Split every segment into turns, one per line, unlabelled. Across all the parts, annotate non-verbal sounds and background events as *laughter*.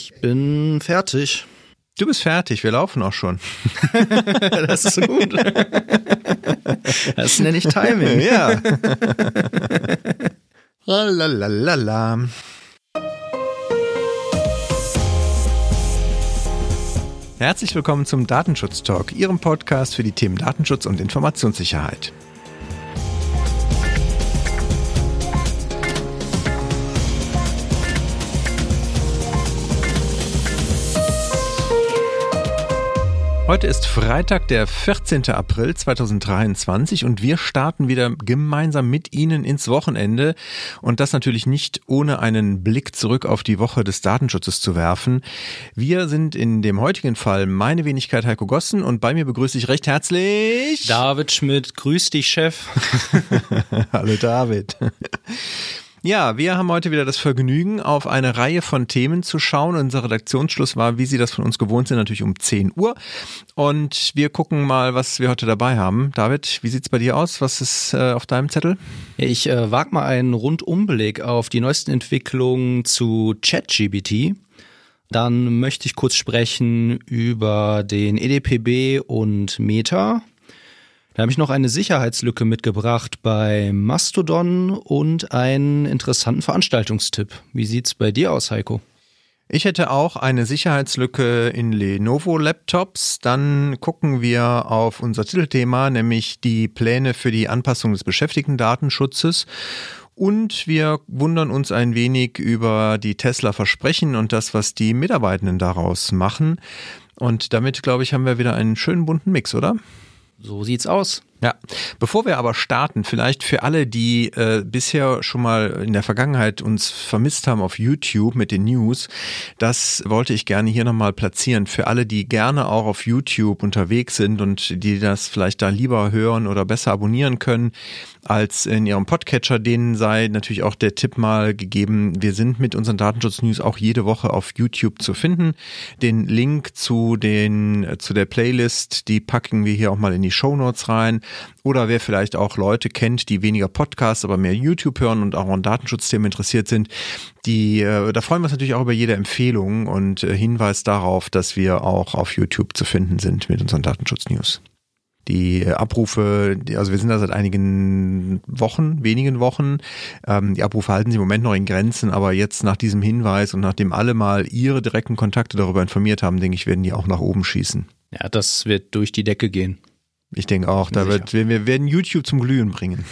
Ich bin fertig.
Du bist fertig, wir laufen auch schon. *laughs*
das ist gut. Das nenne ich Timing.
Ja. Lalalala. Herzlich willkommen zum Datenschutz Talk, Ihrem Podcast für die Themen Datenschutz und Informationssicherheit. Heute ist Freitag, der 14. April 2023 und wir starten wieder gemeinsam mit Ihnen ins Wochenende und das natürlich nicht ohne einen Blick zurück auf die Woche des Datenschutzes zu werfen. Wir sind in dem heutigen Fall meine Wenigkeit Heiko Gossen und bei mir begrüße ich recht herzlich
David Schmidt. Grüß dich, Chef. *laughs*
Hallo David. Ja, wir haben heute wieder das Vergnügen, auf eine Reihe von Themen zu schauen. Unser Redaktionsschluss war, wie Sie das von uns gewohnt sind, natürlich um 10 Uhr. Und wir gucken mal, was wir heute dabei haben. David, wie sieht's bei dir aus? Was ist äh, auf deinem Zettel?
Ich äh, wage mal einen Rundumblick auf die neuesten Entwicklungen zu ChatGBT. Dann möchte ich kurz sprechen über den EDPB und Meta. Da habe ich noch eine Sicherheitslücke mitgebracht bei Mastodon und einen interessanten Veranstaltungstipp. Wie sieht's bei dir aus, Heiko?
Ich hätte auch eine Sicherheitslücke in Lenovo-Laptops. Dann gucken wir auf unser Titelthema, nämlich die Pläne für die Anpassung des Beschäftigten-Datenschutzes. Und wir wundern uns ein wenig über die Tesla-Versprechen und das, was die Mitarbeitenden daraus machen. Und damit, glaube ich, haben wir wieder einen schönen bunten Mix, oder?
So sieht's aus.
Ja, bevor wir aber starten, vielleicht für alle, die äh, bisher schon mal in der Vergangenheit uns vermisst haben auf YouTube mit den News, das wollte ich gerne hier nochmal platzieren. Für alle, die gerne auch auf YouTube unterwegs sind und die das vielleicht da lieber hören oder besser abonnieren können als in ihrem Podcatcher, denen sei natürlich auch der Tipp mal gegeben. Wir sind mit unseren Datenschutz-News auch jede Woche auf YouTube zu finden. Den Link zu den, zu der Playlist, die packen wir hier auch mal in die Show Notes rein. Oder wer vielleicht auch Leute kennt, die weniger Podcasts, aber mehr YouTube hören und auch an Datenschutzthemen interessiert sind, die, äh, da freuen wir uns natürlich auch über jede Empfehlung und äh, Hinweis darauf, dass wir auch auf YouTube zu finden sind mit unseren Datenschutz-News die äh, Abrufe, also wir sind da seit einigen Wochen, wenigen Wochen. Ähm, die Abrufe halten sich im Moment noch in Grenzen, aber jetzt nach diesem Hinweis und nachdem alle mal ihre direkten Kontakte darüber informiert haben, denke ich, werden die auch nach oben schießen.
Ja, das wird durch die Decke gehen.
Ich denke auch, da wird, wir werden YouTube zum Glühen bringen.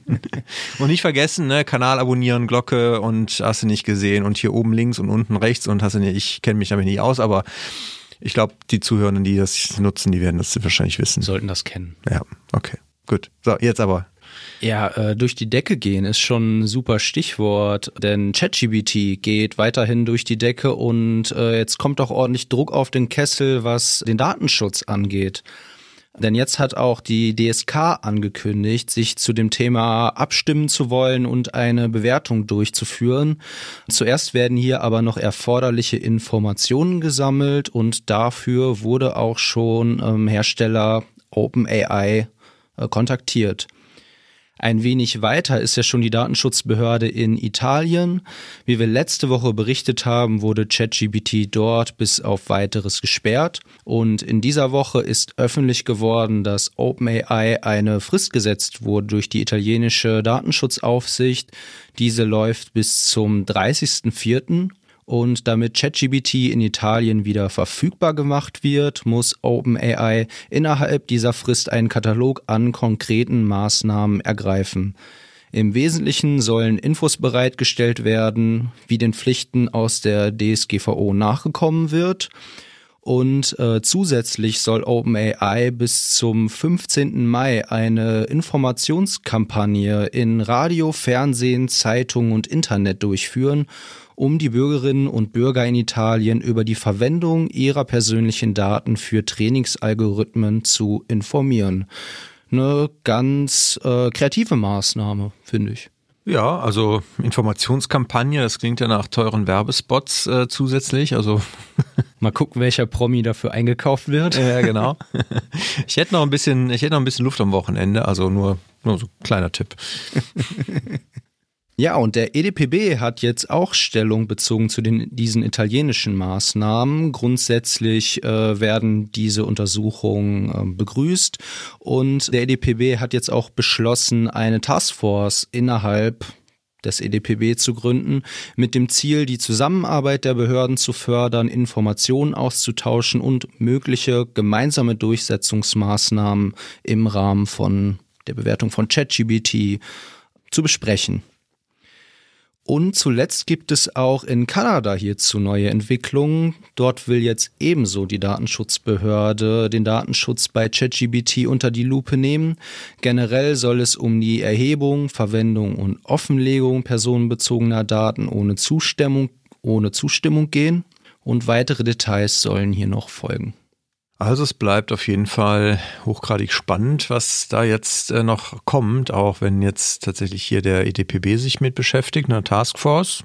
*laughs* und nicht vergessen, ne, Kanal abonnieren, Glocke und hast du nicht gesehen und hier oben links und unten rechts und hast du nicht, ich kenne mich damit nicht aus, aber ich glaube, die Zuhörenden, die das nutzen, die werden das wahrscheinlich wissen.
Sollten das kennen.
Ja, okay, gut. So, jetzt aber.
Ja, äh, durch die Decke gehen ist schon ein super Stichwort, denn ChatGBT geht weiterhin durch die Decke und äh, jetzt kommt auch ordentlich Druck auf den Kessel, was den Datenschutz angeht. Denn jetzt hat auch die DSK angekündigt, sich zu dem Thema abstimmen zu wollen und eine Bewertung durchzuführen. Zuerst werden hier aber noch erforderliche Informationen gesammelt und dafür wurde auch schon ähm, Hersteller OpenAI äh, kontaktiert. Ein wenig weiter ist ja schon die Datenschutzbehörde in Italien. Wie wir letzte Woche berichtet haben, wurde ChatGPT dort bis auf weiteres gesperrt. Und in dieser Woche ist öffentlich geworden, dass OpenAI eine Frist gesetzt wurde durch die italienische Datenschutzaufsicht. Diese läuft bis zum 30.04. Und damit ChatGBT in Italien wieder verfügbar gemacht wird, muss OpenAI innerhalb dieser Frist einen Katalog an konkreten Maßnahmen ergreifen. Im Wesentlichen sollen Infos bereitgestellt werden, wie den Pflichten aus der DSGVO nachgekommen wird. Und äh, zusätzlich soll OpenAI bis zum 15. Mai eine Informationskampagne in Radio, Fernsehen, Zeitung und Internet durchführen, um die Bürgerinnen und Bürger in Italien über die Verwendung ihrer persönlichen Daten für Trainingsalgorithmen zu informieren. Eine ganz äh, kreative Maßnahme, finde ich.
Ja, also Informationskampagne, das klingt ja nach teuren Werbespots äh, zusätzlich. Also *laughs*
mal gucken, welcher Promi dafür eingekauft wird.
Ja, *laughs* genau. Ich hätte noch ein bisschen, ich hätte noch ein bisschen Luft am Wochenende, also nur, nur so ein kleiner Tipp. *laughs*
Ja, und der EDPB hat jetzt auch Stellung bezogen zu den, diesen italienischen Maßnahmen. Grundsätzlich äh, werden diese Untersuchungen äh, begrüßt und der EDPB hat jetzt auch beschlossen, eine Taskforce innerhalb des EDPB zu gründen, mit dem Ziel, die Zusammenarbeit der Behörden zu fördern, Informationen auszutauschen und mögliche gemeinsame Durchsetzungsmaßnahmen im Rahmen von der Bewertung von ChatGBT zu besprechen. Und zuletzt gibt es auch in Kanada hierzu neue Entwicklungen. Dort will jetzt ebenso die Datenschutzbehörde den Datenschutz bei ChatGBT unter die Lupe nehmen. Generell soll es um die Erhebung, Verwendung und Offenlegung personenbezogener Daten ohne Zustimmung, ohne Zustimmung gehen. Und weitere Details sollen hier noch folgen.
Also es bleibt auf jeden Fall hochgradig spannend, was da jetzt äh, noch kommt, auch wenn jetzt tatsächlich hier der EDPB sich mit beschäftigt, eine Taskforce.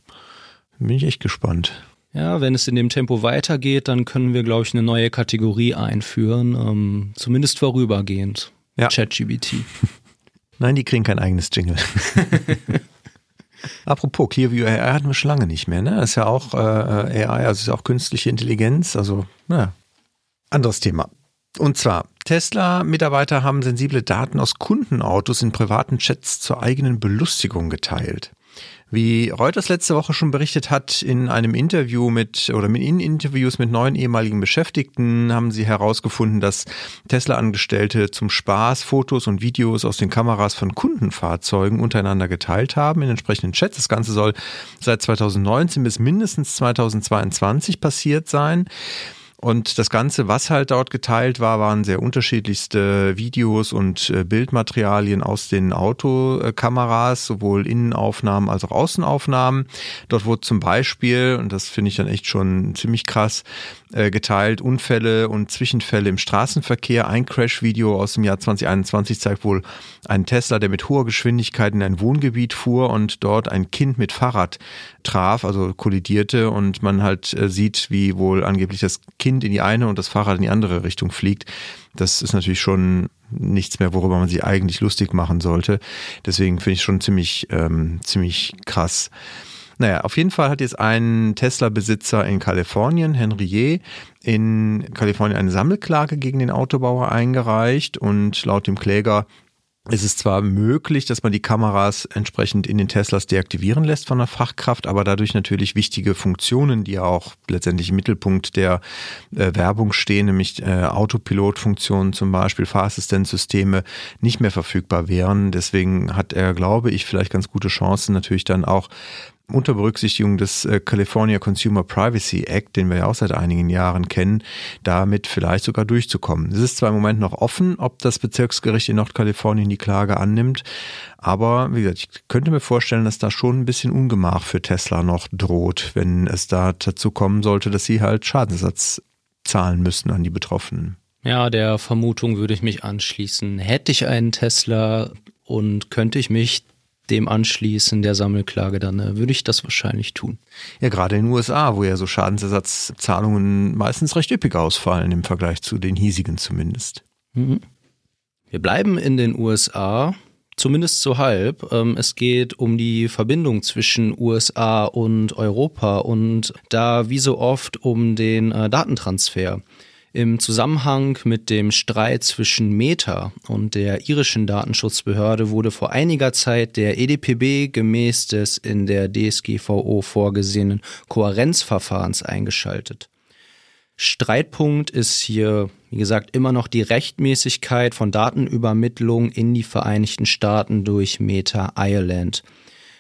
Bin ich echt gespannt.
Ja, wenn es in dem Tempo weitergeht, dann können wir, glaube ich, eine neue Kategorie einführen, ähm, zumindest vorübergehend. Ja. ChatGBT. *laughs*
Nein, die kriegen kein eigenes Jingle. *laughs* Apropos Clearview AI hatten wir schon lange nicht mehr, ne? Das ist ja auch äh, AI, also ist ja auch künstliche Intelligenz, also naja, anderes Thema. Und zwar, Tesla-Mitarbeiter haben sensible Daten aus Kundenautos in privaten Chats zur eigenen Belustigung geteilt. Wie Reuters letzte Woche schon berichtet hat, in einem Interview mit oder in Interviews mit neun ehemaligen Beschäftigten haben sie herausgefunden, dass Tesla-Angestellte zum Spaß Fotos und Videos aus den Kameras von Kundenfahrzeugen untereinander geteilt haben in entsprechenden Chats. Das Ganze soll seit 2019 bis mindestens 2022 passiert sein. Und das Ganze, was halt dort geteilt war, waren sehr unterschiedlichste Videos und äh, Bildmaterialien aus den Autokameras, sowohl Innenaufnahmen als auch Außenaufnahmen. Dort wurde zum Beispiel, und das finde ich dann echt schon ziemlich krass, äh, geteilt, Unfälle und Zwischenfälle im Straßenverkehr. Ein Crash-Video aus dem Jahr 2021 zeigt wohl einen Tesla, der mit hoher Geschwindigkeit in ein Wohngebiet fuhr und dort ein Kind mit Fahrrad traf, also kollidierte und man halt äh, sieht, wie wohl angeblich das Kind in die eine und das Fahrrad in die andere Richtung fliegt. Das ist natürlich schon nichts mehr, worüber man sich eigentlich lustig machen sollte. Deswegen finde ich schon ziemlich, ähm, ziemlich krass. Naja, auf jeden Fall hat jetzt ein Tesla-Besitzer in Kalifornien, Henrier, in Kalifornien eine Sammelklage gegen den Autobauer eingereicht und laut dem Kläger es ist zwar möglich, dass man die Kameras entsprechend in den Teslas deaktivieren lässt von der Fachkraft, aber dadurch natürlich wichtige Funktionen, die ja auch letztendlich im Mittelpunkt der äh, Werbung stehen, nämlich äh, Autopilot-Funktionen zum Beispiel, Fahrassistenzsysteme, nicht mehr verfügbar wären. Deswegen hat er, glaube ich, vielleicht ganz gute Chancen, natürlich dann auch unter Berücksichtigung des äh, California Consumer Privacy Act, den wir ja auch seit einigen Jahren kennen, damit vielleicht sogar durchzukommen. Es ist zwar im Moment noch offen, ob das Bezirksgericht in Nordkalifornien die Klage annimmt, aber wie gesagt, ich könnte mir vorstellen, dass da schon ein bisschen Ungemach für Tesla noch droht, wenn es da dazu kommen sollte, dass sie halt Schadensersatz zahlen müssen an die Betroffenen.
Ja, der Vermutung würde ich mich anschließen. Hätte ich einen Tesla und könnte ich mich dem anschließen, der Sammelklage, dann äh, würde ich das wahrscheinlich tun.
Ja, gerade in den USA, wo ja so Schadensersatzzahlungen meistens recht üppig ausfallen im Vergleich zu den hiesigen zumindest. Mhm.
Wir bleiben in den USA, zumindest so halb. Ähm, es geht um die Verbindung zwischen USA und Europa und da wie so oft um den äh, Datentransfer. Im Zusammenhang mit dem Streit zwischen Meta und der irischen Datenschutzbehörde wurde vor einiger Zeit der EDPB gemäß des in der DSGVO vorgesehenen Kohärenzverfahrens eingeschaltet. Streitpunkt ist hier, wie gesagt, immer noch die Rechtmäßigkeit von Datenübermittlung in die Vereinigten Staaten durch Meta Ireland.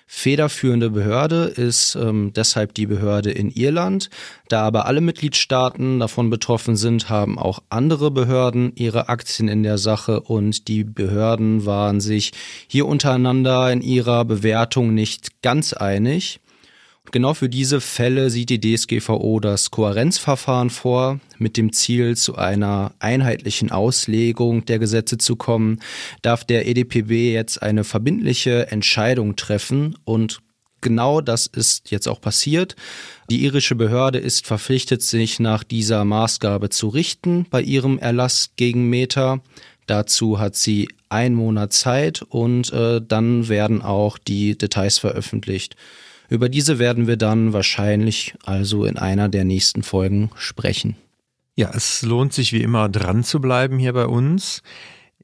Federführende Behörde ist ähm, deshalb die Behörde in Irland. Da aber alle Mitgliedstaaten davon betroffen sind, haben auch andere Behörden ihre Aktien in der Sache und die Behörden waren sich hier untereinander in ihrer Bewertung nicht ganz einig. Genau für diese Fälle sieht die DSGVO das Kohärenzverfahren vor, mit dem Ziel, zu einer einheitlichen Auslegung der Gesetze zu kommen, darf der EDPB jetzt eine verbindliche Entscheidung treffen und genau das ist jetzt auch passiert. Die irische Behörde ist verpflichtet, sich nach dieser Maßgabe zu richten bei ihrem Erlass gegen Meta. Dazu hat sie einen Monat Zeit und äh, dann werden auch die Details veröffentlicht. Über diese werden wir dann wahrscheinlich also in einer der nächsten Folgen sprechen.
Ja, es lohnt sich wie immer dran zu bleiben hier bei uns.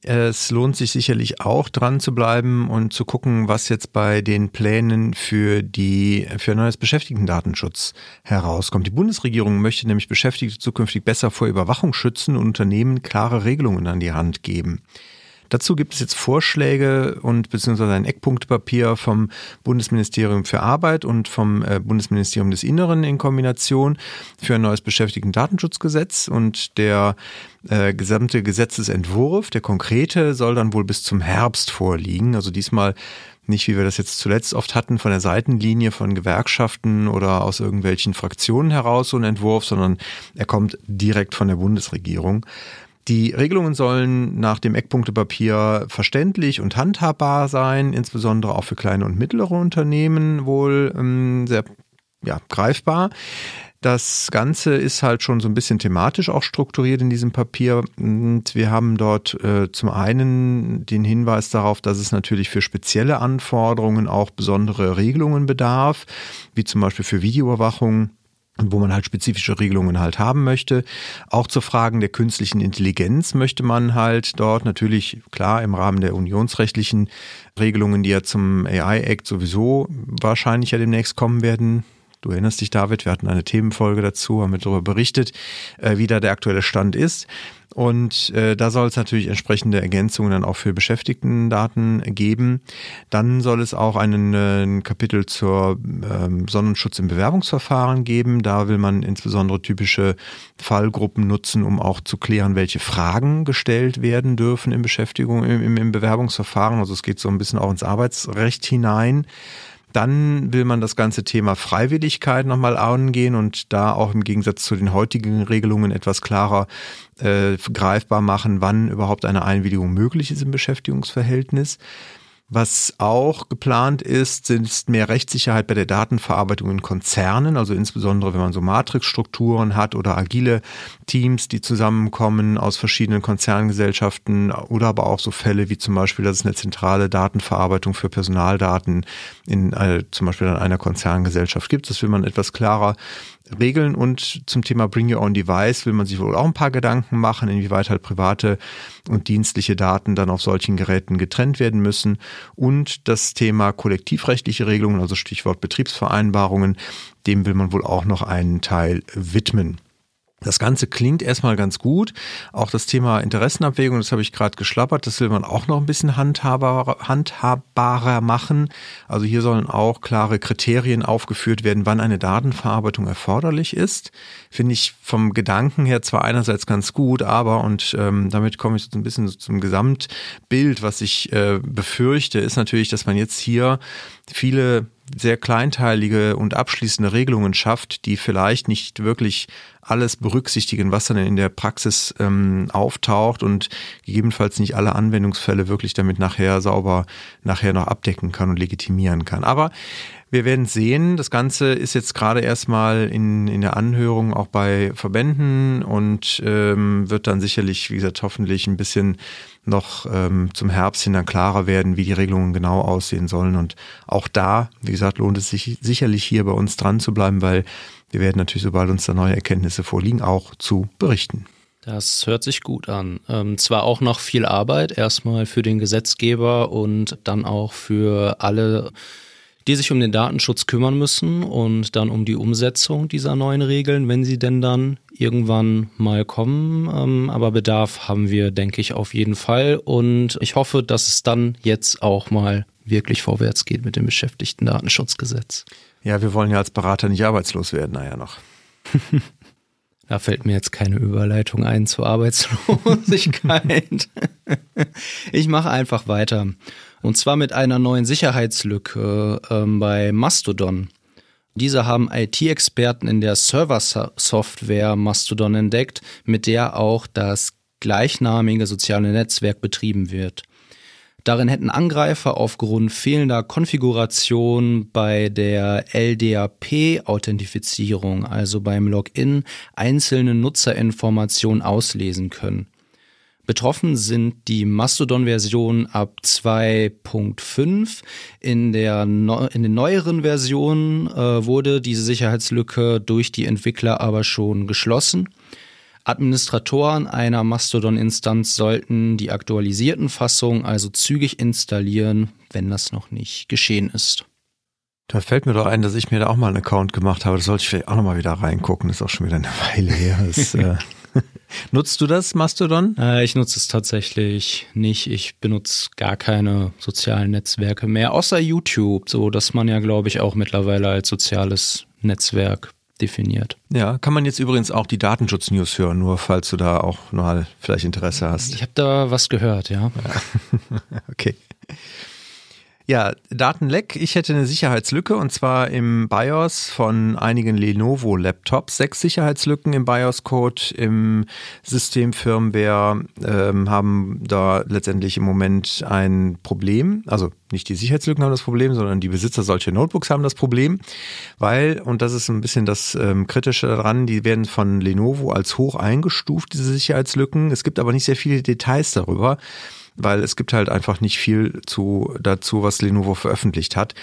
Es lohnt sich sicherlich auch dran zu bleiben und zu gucken, was jetzt bei den Plänen für die für ein neues Beschäftigtendatenschutz herauskommt. Die Bundesregierung möchte nämlich Beschäftigte zukünftig besser vor Überwachung schützen und Unternehmen klare Regelungen an die Hand geben. Dazu gibt es jetzt Vorschläge und beziehungsweise ein Eckpunktepapier vom Bundesministerium für Arbeit und vom äh, Bundesministerium des Inneren in Kombination für ein neues Beschäftigten-Datenschutzgesetz und der äh, gesamte Gesetzesentwurf, der konkrete, soll dann wohl bis zum Herbst vorliegen. Also diesmal nicht, wie wir das jetzt zuletzt oft hatten, von der Seitenlinie von Gewerkschaften oder aus irgendwelchen Fraktionen heraus so ein Entwurf, sondern er kommt direkt von der Bundesregierung. Die Regelungen sollen nach dem Eckpunktepapier verständlich und handhabbar sein, insbesondere auch für kleine und mittlere Unternehmen wohl ähm, sehr ja, greifbar. Das Ganze ist halt schon so ein bisschen thematisch auch strukturiert in diesem Papier. Und wir haben dort äh, zum einen den Hinweis darauf, dass es natürlich für spezielle Anforderungen auch besondere Regelungen bedarf, wie zum Beispiel für Videoüberwachung wo man halt spezifische Regelungen halt haben möchte. Auch zu Fragen der künstlichen Intelligenz möchte man halt dort natürlich klar im Rahmen der unionsrechtlichen Regelungen, die ja zum AI Act sowieso wahrscheinlich ja demnächst kommen werden, Du erinnerst dich, David, wir hatten eine Themenfolge dazu, haben wir darüber berichtet, äh, wie da der aktuelle Stand ist. Und äh, da soll es natürlich entsprechende Ergänzungen dann auch für Beschäftigtendaten geben. Dann soll es auch einen, äh, ein Kapitel zur ähm, Sonnenschutz im Bewerbungsverfahren geben. Da will man insbesondere typische Fallgruppen nutzen, um auch zu klären, welche Fragen gestellt werden dürfen in Beschäftigung, im, im Bewerbungsverfahren. Also es geht so ein bisschen auch ins Arbeitsrecht hinein. Dann will man das ganze Thema Freiwilligkeit nochmal angehen und da auch im Gegensatz zu den heutigen Regelungen etwas klarer äh, greifbar machen, wann überhaupt eine Einwilligung möglich ist im Beschäftigungsverhältnis. Was auch geplant ist, sind mehr Rechtssicherheit bei der Datenverarbeitung in Konzernen, also insbesondere wenn man so Matrixstrukturen hat oder agile Teams, die zusammenkommen aus verschiedenen Konzerngesellschaften oder aber auch so Fälle wie zum Beispiel, dass es eine zentrale Datenverarbeitung für Personaldaten in äh, zum Beispiel in einer Konzerngesellschaft gibt. Das will man etwas klarer regeln und zum Thema Bring Your Own Device will man sich wohl auch ein paar Gedanken machen, inwieweit halt private und dienstliche Daten dann auf solchen Geräten getrennt werden müssen und das Thema kollektivrechtliche Regelungen, also Stichwort Betriebsvereinbarungen, dem will man wohl auch noch einen Teil widmen. Das Ganze klingt erstmal ganz gut. Auch das Thema Interessenabwägung, das habe ich gerade geschlappert, das will man auch noch ein bisschen handhabbarer, handhabbarer machen. Also hier sollen auch klare Kriterien aufgeführt werden, wann eine Datenverarbeitung erforderlich ist. Finde ich vom Gedanken her zwar einerseits ganz gut, aber, und ähm, damit komme ich so ein bisschen zum Gesamtbild, was ich äh, befürchte, ist natürlich, dass man jetzt hier viele sehr kleinteilige und abschließende Regelungen schafft, die vielleicht nicht wirklich alles berücksichtigen, was dann in der Praxis ähm, auftaucht und gegebenenfalls nicht alle Anwendungsfälle wirklich damit nachher sauber nachher noch abdecken kann und legitimieren kann. Aber wir werden sehen, das Ganze ist jetzt gerade erstmal in, in der Anhörung auch bei Verbänden und ähm, wird dann sicherlich, wie gesagt, hoffentlich ein bisschen noch ähm, zum Herbst hin dann klarer werden, wie die Regelungen genau aussehen sollen. Und auch da, wie gesagt, lohnt es sich sicherlich hier bei uns dran zu bleiben, weil wir werden natürlich, sobald uns da neue Erkenntnisse vorliegen, auch zu berichten.
Das hört sich gut an. Ähm, zwar auch noch viel Arbeit, erstmal für den Gesetzgeber und dann auch für alle die sich um den Datenschutz kümmern müssen und dann um die Umsetzung dieser neuen Regeln, wenn sie denn dann irgendwann mal kommen. Ähm, aber Bedarf haben wir, denke ich, auf jeden Fall. Und ich hoffe, dass es dann jetzt auch mal wirklich vorwärts geht mit dem Beschäftigten-Datenschutzgesetz.
Ja, wir wollen ja als Berater nicht arbeitslos werden, naja noch. *laughs*
Da fällt mir jetzt keine Überleitung ein zur Arbeitslosigkeit. *laughs* ich mache einfach weiter. Und zwar mit einer neuen Sicherheitslücke ähm, bei Mastodon. Diese haben IT-Experten in der Server-Software Mastodon entdeckt, mit der auch das gleichnamige soziale Netzwerk betrieben wird. Darin hätten Angreifer aufgrund fehlender Konfiguration bei der LDAP-Authentifizierung, also beim Login, einzelne Nutzerinformationen auslesen können. Betroffen sind die Mastodon-Versionen ab 2.5. In, der in den neueren Versionen äh, wurde diese Sicherheitslücke durch die Entwickler aber schon geschlossen. Administratoren einer Mastodon-Instanz sollten die aktualisierten Fassungen also zügig installieren, wenn das noch nicht geschehen ist.
Da fällt mir doch ein, dass ich mir da auch mal einen Account gemacht habe. Das sollte ich vielleicht auch nochmal wieder reingucken. Das ist auch schon wieder eine Weile her. Das, äh *laughs* *laughs* Nutzt du das, Mastodon?
Äh, ich nutze es tatsächlich nicht. Ich benutze gar keine sozialen Netzwerke mehr, außer YouTube, so dass man ja, glaube ich, auch mittlerweile als soziales Netzwerk definiert.
Ja, kann man jetzt übrigens auch die Datenschutz-News hören, nur falls du da auch mal vielleicht Interesse hast.
Ich habe da was gehört, ja.
ja. *laughs* okay. Ja, Datenleck. Ich hätte eine Sicherheitslücke und zwar im BIOS von einigen Lenovo-Laptops. Sechs Sicherheitslücken im BIOS-Code im System Firmware ähm, haben da letztendlich im Moment ein Problem. Also nicht die Sicherheitslücken haben das Problem, sondern die Besitzer solcher Notebooks haben das Problem, weil, und das ist ein bisschen das ähm, Kritische daran, die werden von Lenovo als hoch eingestuft, diese Sicherheitslücken. Es gibt aber nicht sehr viele Details darüber weil es gibt halt einfach nicht viel zu, dazu, was Lenovo veröffentlicht hat.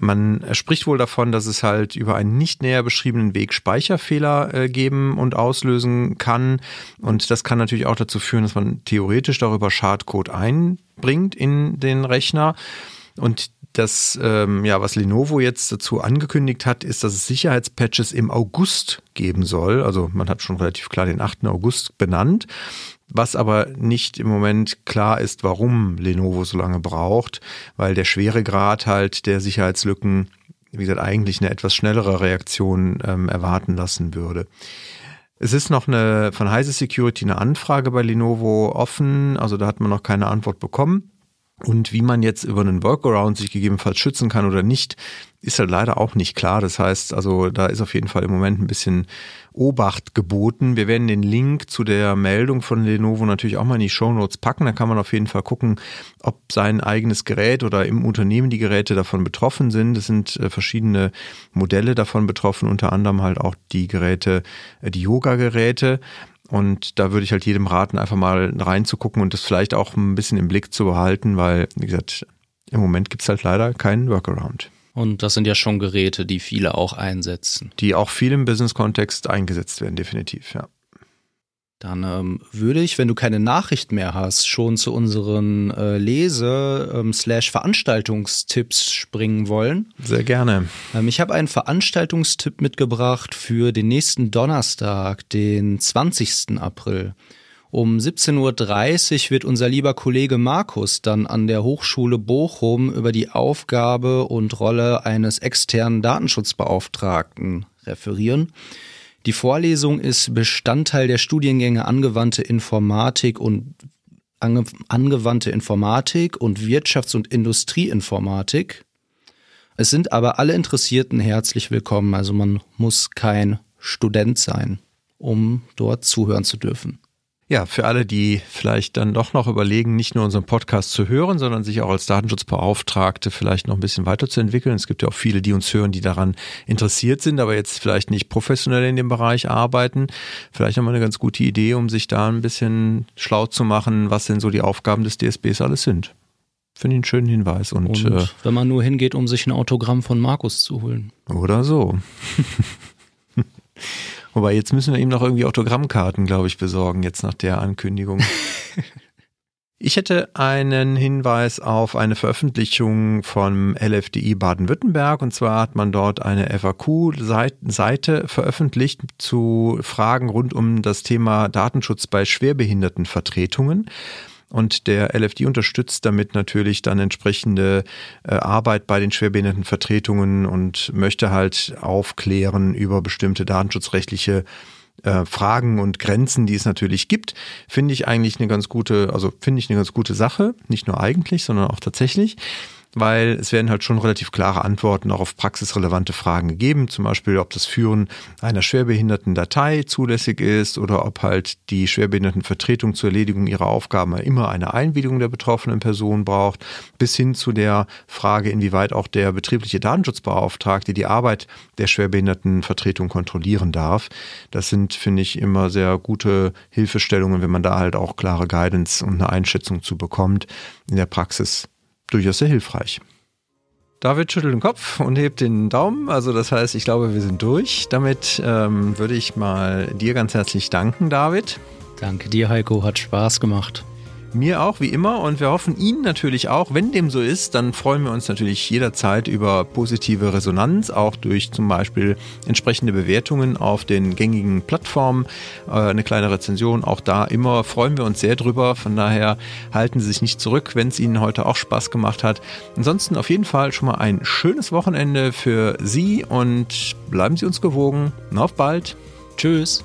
Man spricht wohl davon, dass es halt über einen nicht näher beschriebenen Weg Speicherfehler äh, geben und auslösen kann. Und das kann natürlich auch dazu führen, dass man theoretisch darüber Schadcode einbringt in den Rechner. Und das, ähm, ja, was Lenovo jetzt dazu angekündigt hat, ist, dass es Sicherheitspatches im August geben soll. Also man hat schon relativ klar den 8. August benannt was aber nicht im Moment klar ist, warum Lenovo so lange braucht, weil der Schweregrad halt der Sicherheitslücken, wie gesagt, eigentlich eine etwas schnellere Reaktion ähm, erwarten lassen würde. Es ist noch eine von Heise Security eine Anfrage bei Lenovo offen, also da hat man noch keine Antwort bekommen. Und wie man jetzt über einen Workaround sich gegebenenfalls schützen kann oder nicht, ist halt leider auch nicht klar. Das heißt, also da ist auf jeden Fall im Moment ein bisschen Obacht geboten. Wir werden den Link zu der Meldung von Lenovo natürlich auch mal in die Show Notes packen. Da kann man auf jeden Fall gucken, ob sein eigenes Gerät oder im Unternehmen die Geräte davon betroffen sind. Es sind äh, verschiedene Modelle davon betroffen, unter anderem halt auch die Geräte, äh, die Yoga-Geräte. Und da würde ich halt jedem raten, einfach mal reinzugucken und das vielleicht auch ein bisschen im Blick zu behalten, weil, wie gesagt, im Moment gibt es halt leider keinen Workaround.
Und das sind ja schon Geräte, die viele auch einsetzen.
Die auch viel im Business-Kontext eingesetzt werden, definitiv, ja.
Dann ähm, würde ich, wenn du keine Nachricht mehr hast, schon zu unseren äh, Lese-Veranstaltungstipps ähm, springen wollen.
Sehr gerne.
Ähm, ich habe einen Veranstaltungstipp mitgebracht für den nächsten Donnerstag, den 20. April. Um 17.30 Uhr wird unser lieber Kollege Markus dann an der Hochschule Bochum über die Aufgabe und Rolle eines externen Datenschutzbeauftragten referieren. Die Vorlesung ist Bestandteil der Studiengänge angewandte Informatik und ange, angewandte Informatik und Wirtschafts- und Industrieinformatik. Es sind aber alle Interessierten herzlich willkommen, also man muss kein Student sein, um dort zuhören zu dürfen.
Ja, für alle, die vielleicht dann doch noch überlegen, nicht nur unseren Podcast zu hören, sondern sich auch als Datenschutzbeauftragte vielleicht noch ein bisschen weiterzuentwickeln. Es gibt ja auch viele, die uns hören, die daran interessiert sind, aber jetzt vielleicht nicht professionell in dem Bereich arbeiten. Vielleicht haben wir eine ganz gute Idee, um sich da ein bisschen schlau zu machen, was denn so die Aufgaben des DSBs alles sind. Finde ich einen schönen Hinweis. Und,
Und äh, wenn man nur hingeht, um sich ein Autogramm von Markus zu holen.
Oder so. *laughs* Wobei, jetzt müssen wir ihm noch irgendwie Autogrammkarten, glaube ich, besorgen, jetzt nach der Ankündigung. *laughs* Ich hätte einen Hinweis auf eine Veröffentlichung vom LFDI Baden-Württemberg. Und zwar hat man dort eine FAQ-Seite veröffentlicht zu Fragen rund um das Thema Datenschutz bei Schwerbehindertenvertretungen. Und der LFD unterstützt damit natürlich dann entsprechende äh, Arbeit bei den schwerbehinderten Vertretungen und möchte halt aufklären über bestimmte datenschutzrechtliche äh, Fragen und Grenzen, die es natürlich gibt, finde ich eigentlich eine ganz gute, also finde ich eine ganz gute Sache, nicht nur eigentlich, sondern auch tatsächlich. Weil es werden halt schon relativ klare Antworten auch auf praxisrelevante Fragen gegeben, zum Beispiel ob das Führen einer schwerbehinderten Datei zulässig ist oder ob halt die Schwerbehindertenvertretung zur Erledigung ihrer Aufgaben immer eine Einwilligung der betroffenen Person braucht, bis hin zu der Frage, inwieweit auch der betriebliche Datenschutzbeauftragte die Arbeit der Schwerbehindertenvertretung kontrollieren darf. Das sind, finde ich, immer sehr gute Hilfestellungen, wenn man da halt auch klare Guidance und eine Einschätzung zu bekommt. In der Praxis durchaus sehr hilfreich. David schüttelt den Kopf und hebt den Daumen. Also das heißt, ich glaube, wir sind durch. Damit ähm, würde ich mal dir ganz herzlich danken, David.
Danke dir, Heiko. Hat Spaß gemacht.
Mir auch, wie immer. Und wir hoffen Ihnen natürlich auch. Wenn dem so ist, dann freuen wir uns natürlich jederzeit über positive Resonanz, auch durch zum Beispiel entsprechende Bewertungen auf den gängigen Plattformen. Äh, eine kleine Rezension, auch da immer freuen wir uns sehr drüber. Von daher halten Sie sich nicht zurück, wenn es Ihnen heute auch Spaß gemacht hat. Ansonsten auf jeden Fall schon mal ein schönes Wochenende für Sie und bleiben Sie uns gewogen. Auf bald.
Tschüss.